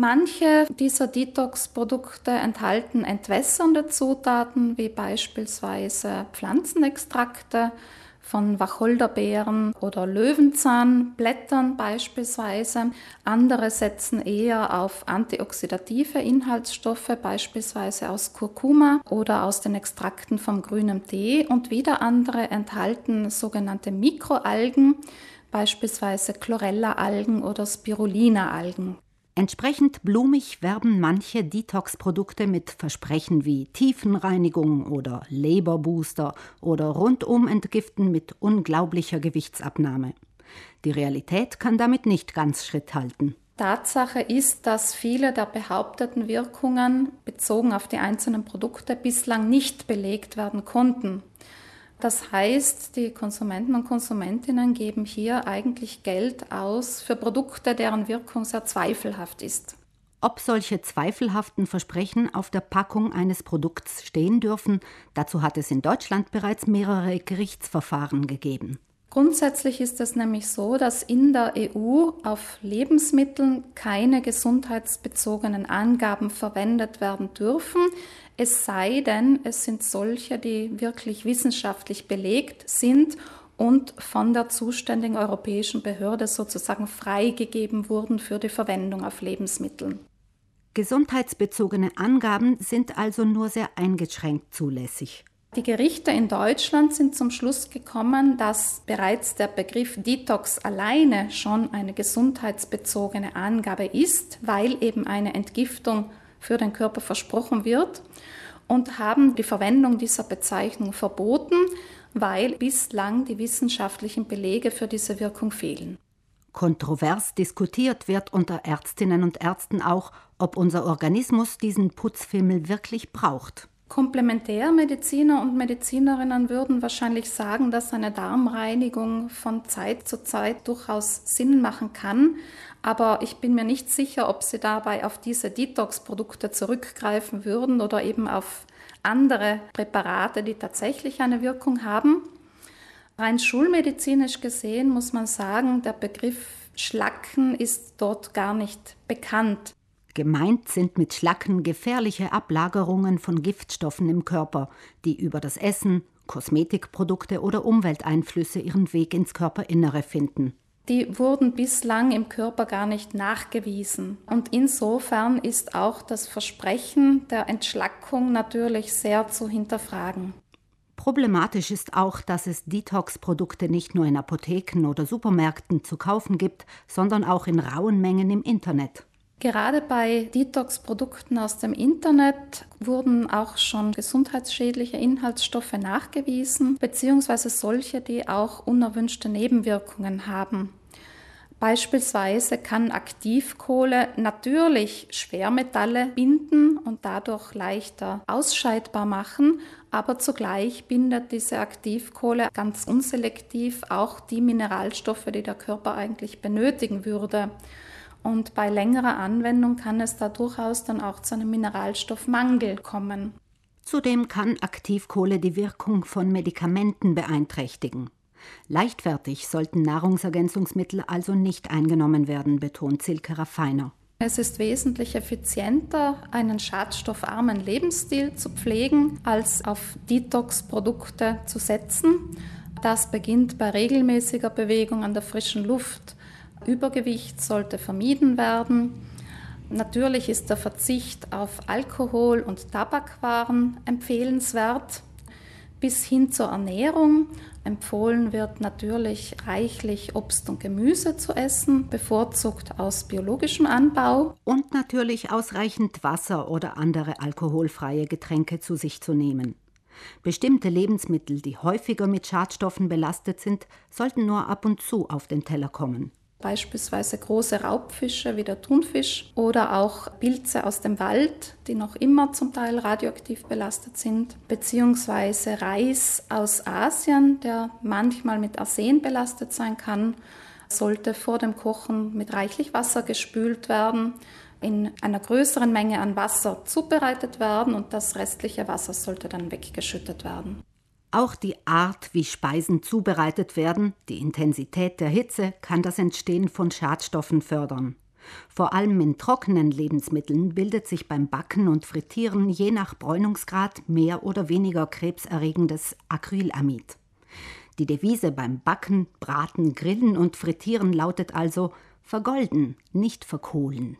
Manche dieser Detox-Produkte enthalten entwässernde Zutaten wie beispielsweise Pflanzenextrakte von Wacholderbeeren oder Löwenzahnblättern beispielsweise. Andere setzen eher auf antioxidative Inhaltsstoffe, beispielsweise aus Kurkuma oder aus den Extrakten vom grünen Tee. Und wieder andere enthalten sogenannte Mikroalgen, beispielsweise Chlorella-Algen oder Spirulina-Algen. Entsprechend blumig werben manche Detox-Produkte mit Versprechen wie Tiefenreinigung oder Leberbooster oder rundum Entgiften mit unglaublicher Gewichtsabnahme. Die Realität kann damit nicht ganz Schritt halten. Tatsache ist, dass viele der behaupteten Wirkungen bezogen auf die einzelnen Produkte bislang nicht belegt werden konnten. Das heißt, die Konsumenten und Konsumentinnen geben hier eigentlich Geld aus für Produkte, deren Wirkung sehr zweifelhaft ist. Ob solche zweifelhaften Versprechen auf der Packung eines Produkts stehen dürfen, dazu hat es in Deutschland bereits mehrere Gerichtsverfahren gegeben. Grundsätzlich ist es nämlich so, dass in der EU auf Lebensmitteln keine gesundheitsbezogenen Angaben verwendet werden dürfen, es sei denn, es sind solche, die wirklich wissenschaftlich belegt sind und von der zuständigen europäischen Behörde sozusagen freigegeben wurden für die Verwendung auf Lebensmitteln. Gesundheitsbezogene Angaben sind also nur sehr eingeschränkt zulässig. Die Gerichte in Deutschland sind zum Schluss gekommen, dass bereits der Begriff Detox alleine schon eine gesundheitsbezogene Angabe ist, weil eben eine Entgiftung für den Körper versprochen wird und haben die Verwendung dieser Bezeichnung verboten, weil bislang die wissenschaftlichen Belege für diese Wirkung fehlen. Kontrovers diskutiert wird unter Ärztinnen und Ärzten auch, ob unser Organismus diesen Putzfimmel wirklich braucht. Komplementärmediziner und Medizinerinnen würden wahrscheinlich sagen, dass eine Darmreinigung von Zeit zu Zeit durchaus Sinn machen kann. Aber ich bin mir nicht sicher, ob sie dabei auf diese Detox-Produkte zurückgreifen würden oder eben auf andere Präparate, die tatsächlich eine Wirkung haben. Rein schulmedizinisch gesehen muss man sagen, der Begriff Schlacken ist dort gar nicht bekannt. Gemeint sind mit Schlacken gefährliche Ablagerungen von Giftstoffen im Körper, die über das Essen, Kosmetikprodukte oder Umwelteinflüsse ihren Weg ins Körperinnere finden. Die wurden bislang im Körper gar nicht nachgewiesen. Und insofern ist auch das Versprechen der Entschlackung natürlich sehr zu hinterfragen. Problematisch ist auch, dass es Detox-Produkte nicht nur in Apotheken oder Supermärkten zu kaufen gibt, sondern auch in rauen Mengen im Internet. Gerade bei Detox-Produkten aus dem Internet wurden auch schon gesundheitsschädliche Inhaltsstoffe nachgewiesen, beziehungsweise solche, die auch unerwünschte Nebenwirkungen haben. Beispielsweise kann Aktivkohle natürlich Schwermetalle binden und dadurch leichter ausscheidbar machen, aber zugleich bindet diese Aktivkohle ganz unselektiv auch die Mineralstoffe, die der Körper eigentlich benötigen würde. Und bei längerer Anwendung kann es da durchaus dann auch zu einem Mineralstoffmangel kommen. Zudem kann Aktivkohle die Wirkung von Medikamenten beeinträchtigen. Leichtfertig sollten Nahrungsergänzungsmittel also nicht eingenommen werden, betont Silke Raffiner. Es ist wesentlich effizienter, einen schadstoffarmen Lebensstil zu pflegen, als auf Detox-Produkte zu setzen. Das beginnt bei regelmäßiger Bewegung an der frischen Luft, Übergewicht sollte vermieden werden. Natürlich ist der Verzicht auf Alkohol und Tabakwaren empfehlenswert. Bis hin zur Ernährung empfohlen wird natürlich reichlich Obst und Gemüse zu essen, bevorzugt aus biologischem Anbau. Und natürlich ausreichend Wasser oder andere alkoholfreie Getränke zu sich zu nehmen. Bestimmte Lebensmittel, die häufiger mit Schadstoffen belastet sind, sollten nur ab und zu auf den Teller kommen beispielsweise große Raubfische wie der Thunfisch oder auch Pilze aus dem Wald, die noch immer zum Teil radioaktiv belastet sind, beziehungsweise Reis aus Asien, der manchmal mit Arsen belastet sein kann, sollte vor dem Kochen mit reichlich Wasser gespült werden, in einer größeren Menge an Wasser zubereitet werden und das restliche Wasser sollte dann weggeschüttet werden. Auch die Art, wie Speisen zubereitet werden, die Intensität der Hitze kann das Entstehen von Schadstoffen fördern. Vor allem in trockenen Lebensmitteln bildet sich beim Backen und Frittieren je nach Bräunungsgrad mehr oder weniger krebserregendes Acrylamid. Die Devise beim Backen, Braten, Grillen und Frittieren lautet also vergolden, nicht verkohlen.